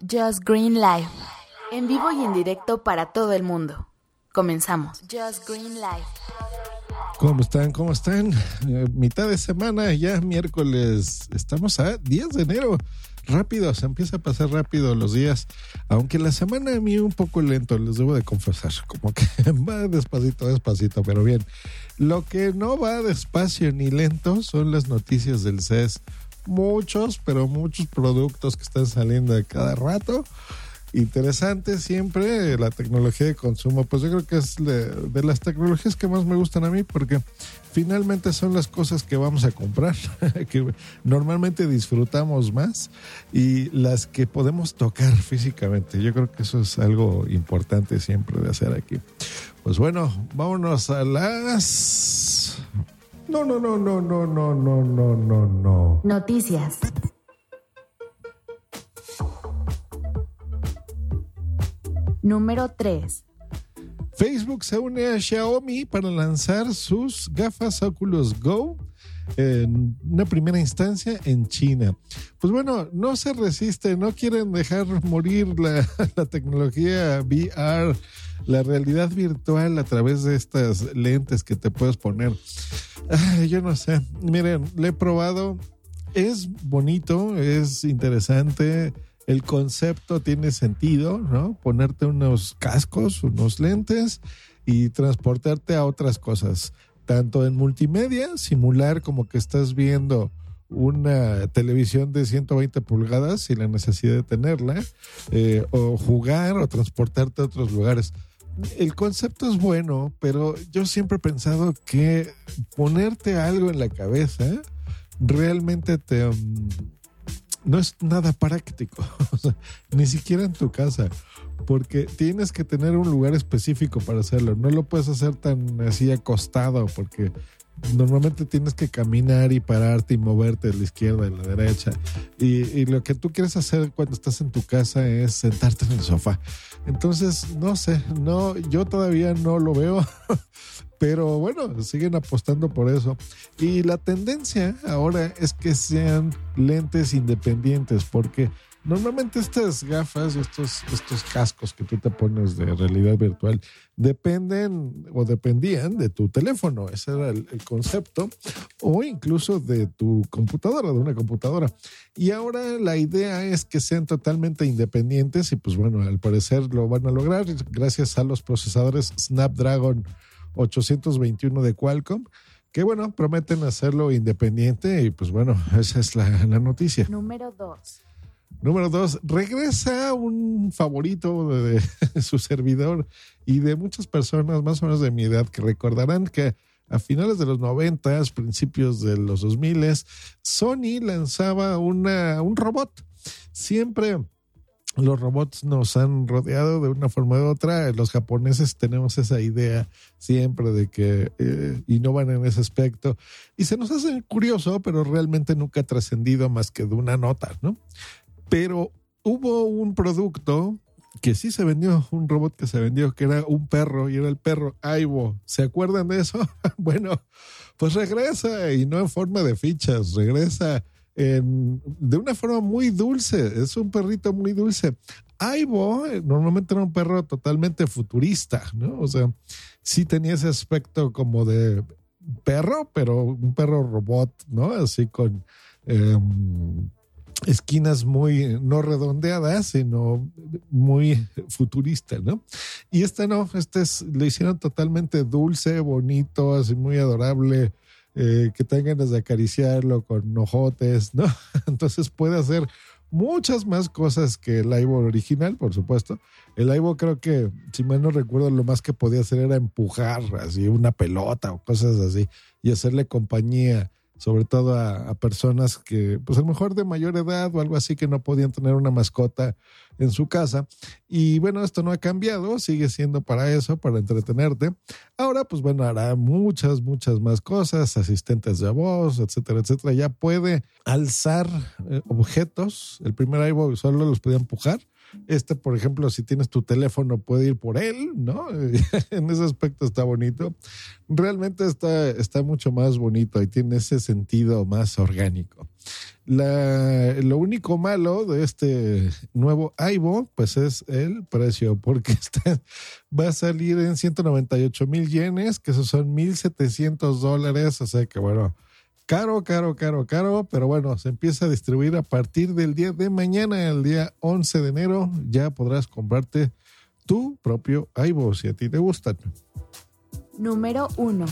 Just Green Life. En vivo y en directo para todo el mundo. Comenzamos. Just Green Life. ¿Cómo están? ¿Cómo están? Eh, mitad de semana, ya miércoles. Estamos a 10 de enero. Rápido, se empieza a pasar rápido los días. Aunque la semana a mí un poco lento, les debo de confesar. Como que va despacito, despacito, pero bien. Lo que no va despacio ni lento son las noticias del CES. Muchos, pero muchos productos que están saliendo de cada rato interesante siempre la tecnología de consumo. Pues yo creo que es de, las tecnologías que más me gustan a mí porque finalmente son las cosas que vamos a comprar, que normalmente disfrutamos más y las que podemos tocar físicamente. Yo creo que eso es algo importante siempre de hacer aquí. Pues bueno, vámonos a las... No, no, no, no, no, no, no, no, no, no. Noticias. Número 3. Facebook se une a Xiaomi para lanzar sus gafas Oculus Go en una primera instancia en China. Pues bueno, no se resiste, no quieren dejar morir la, tecnología VR, la realidad virtual a través de estas lentes que te puedes poner. Yo no sé, miren, le he probado, es bonito, es interesante el concepto tiene sentido, ¿no? Ponerte unos cascos, unos lentes y transportarte a otras cosas, tanto en multimedia, simular como que estás viendo una televisión de 120 pulgadas sin la necesidad de tenerla, eh, o jugar o transportarte a otros lugares. El concepto es bueno, pero yo siempre he pensado que ponerte algo en la cabeza realmente te... Mm, no es nada práctico, ni siquiera en tu casa, porque tienes que tener un lugar específico para hacerlo. No lo puedes hacer tan así acostado, porque normalmente tienes que caminar y pararte y moverte de la izquierda y la derecha. Y, y, lo que tú quieres hacer cuando estás en tu casa es sentarte en el sofá. Entonces, no sé, no, yo todavía no lo veo. Pero bueno, siguen apostando por eso. Y la tendencia ahora es que sean lentes independientes, porque normalmente estas gafas, estos, estos cascos que tú te pones de realidad virtual, dependen o dependían de tu teléfono, ese era el, concepto, o incluso de tu computadora, de una computadora. Y ahora la idea es que sean totalmente independientes y pues bueno, al parecer lo van a lograr gracias a los procesadores Snapdragon 821 de Qualcomm, que bueno, prometen hacerlo independiente y pues bueno, esa es la, noticia. Número 2. Número 2, regresa un favorito de, su servidor y de muchas personas más o menos de mi edad que recordarán que a finales de los 90, principios de los 2000, Sony lanzaba una, un robot. Siempre los robots nos han rodeado de una forma u otra. Los japoneses tenemos esa idea siempre de que eh, innovan en ese aspecto y se nos hace curioso, pero realmente nunca ha trascendido más que de una nota, ¿no? Pero hubo un producto que sí se vendió, un robot que se vendió, que era un perro y era el perro Aibo. ¿Se acuerdan de eso? bueno, pues regresa y no en forma de fichas, regresa de una forma muy dulce. Es un perrito muy dulce. Aibo eh, normalmente era un perro totalmente futurista, ¿no? O sea, sí tenía ese aspecto como de perro, pero un perro robot, ¿no? Así con em, esquinas muy no redondeadas, sino muy futurista, ¿no? Y este no, este es, lo hicieron totalmente dulce, bonito, así muy adorable eh, que tengan ganas de acariciarlo con ojotes, ¿no? Entonces puede hacer muchas más cosas que el Ivo original, por supuesto. El Ivo creo que, si mal no recuerdo, lo más que podía hacer era empujar así una pelota o cosas así y hacerle compañía sobre todo a, personas que, pues a lo mejor de mayor edad o algo así, que no podían tener una mascota en su casa. Y bueno, esto no ha cambiado, sigue siendo para eso, para entretenerte. Ahora, pues bueno, hará muchas, muchas más cosas, asistentes de voz, etcétera, etcétera. Ya puede alzar eh, objetos. El primer iPhone solo los podía empujar este, por ejemplo, si tienes tu teléfono, puede ir por él, ¿no? en ese aspecto está bonito. Realmente está, está mucho más bonito y tiene ese sentido más orgánico. lo único malo de este nuevo Aibo, pues es el precio, porque va a salir en 198 mil yenes, que esos son 1.700 dólares, o sea que bueno, Caro, caro, caro, caro, pero bueno, se empieza a distribuir a partir del día de mañana, el día 11 de enero, ya podrás comprarte tu propio iVoox si a ti te gustan. Número 1.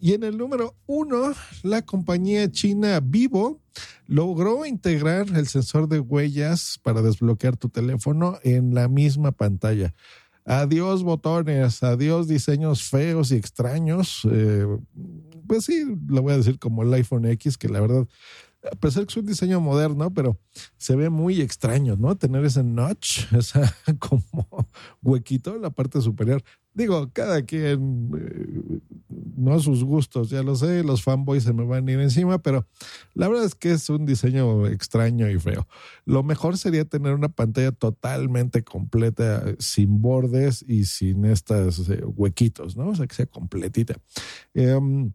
Y en el número 1, la compañía china Vivo logró integrar el sensor de huellas para desbloquear tu teléfono en la misma pantalla. Adiós botones, adiós diseños feos y extraños. Eh, pues sí, lo voy a decir como el iPhone X, que la verdad, a pesar que es un diseño moderno, pero se ve muy extraño, ¿no? Tener ese notch, esa como huequito en la parte superior. Digo, cada quien, eh, no sus gustos, ya lo sé, los fanboys se me van a ir encima, pero la verdad es que es un diseño extraño y feo. Lo mejor sería tener una pantalla totalmente completa, sin bordes y sin estos eh, huequitos, ¿no? O sea, que sea completita. Em,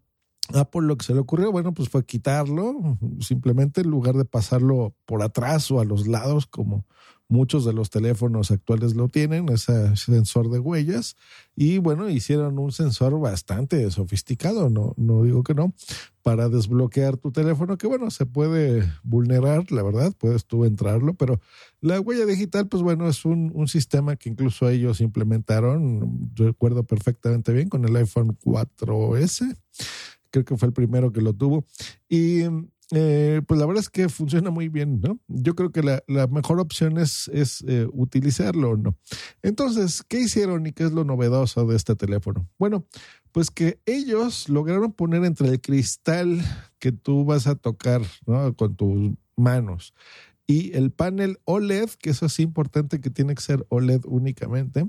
Apple lo que se le ocurrió, bueno, pues fue quitarlo, simplemente en lugar de pasarlo por atrás o a los lados, como muchos de los teléfonos actuales lo tienen, ese sensor de huellas, y bueno, hicieron un sensor bastante sofisticado, no, no digo que no, para desbloquear tu teléfono, que bueno, se puede vulnerar, la verdad, puedes tú entrarlo, pero la huella digital, pues bueno, es un, un sistema que incluso ellos implementaron, recuerdo perfectamente bien, con el iPhone 4S creo que fue el primero que lo tuvo. Y eh, pues la verdad es que funciona muy bien, ¿no? Yo creo que la, mejor opción es, es eh, utilizarlo, ¿no? Entonces, ¿qué hicieron y qué es lo novedoso de este teléfono? Bueno, pues que ellos lograron poner entre el cristal que tú vas a tocar, ¿no? Con tus manos y el panel OLED, que eso es importante que tiene que ser OLED únicamente.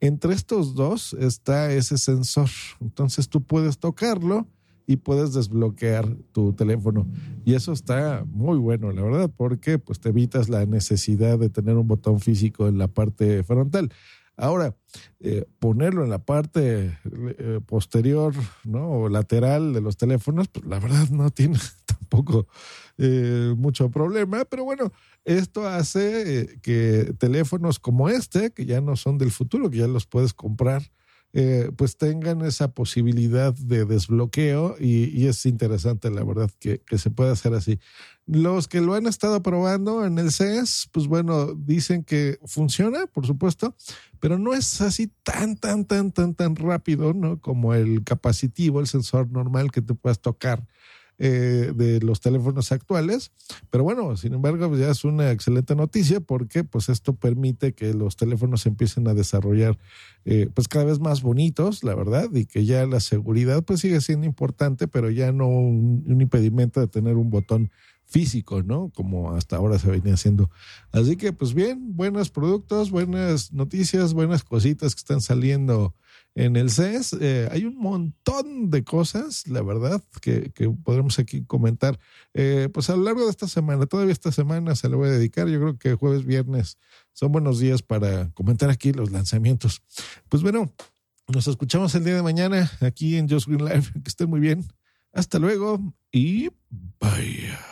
Entre estos dos está ese sensor. Entonces tú puedes tocarlo y puedes desbloquear tu teléfono. Y eso está muy bueno, la verdad, porque pues te evitas la necesidad de tener un botón físico en la parte frontal. Ahora, eh, ponerlo en la parte eh, posterior ¿no? o lateral de los teléfonos, pues la verdad no tiene tampoco eh, mucho problema, pero bueno, esto hace que teléfonos como este, que ya no son del futuro, que ya los puedes comprar eh, pues tengan esa posibilidad de desbloqueo y, es interesante la verdad que, se puede hacer así. Los que lo han estado probando en el CES, pues bueno, dicen que funciona, por supuesto, pero no es así tan, tan, tan, tan, tan rápido, ¿no? Como el capacitivo, el sensor normal que te puedas tocar eh, de los teléfonos actuales. Pero bueno, sin embargo, pues ya es una excelente noticia porque pues esto permite que los teléfonos empiecen a desarrollar eh, pues cada vez más bonitos, la verdad, y que ya la seguridad pues sigue siendo importante, pero ya no un, un impedimento de tener un botón físico, ¿no? Como hasta ahora se venía haciendo. Así que, pues bien, buenos productos, buenas noticias, buenas cositas que están saliendo en el CES. Eh, hay un montón de cosas, la verdad, que, que podremos aquí comentar. Eh, pues a lo largo de esta semana, todavía esta semana se le voy a dedicar. Yo creo que jueves, viernes son buenos días para comentar aquí los lanzamientos. Pues bueno, nos escuchamos el día de mañana aquí en Just Green Live. Que estén muy bien. Hasta luego y bye.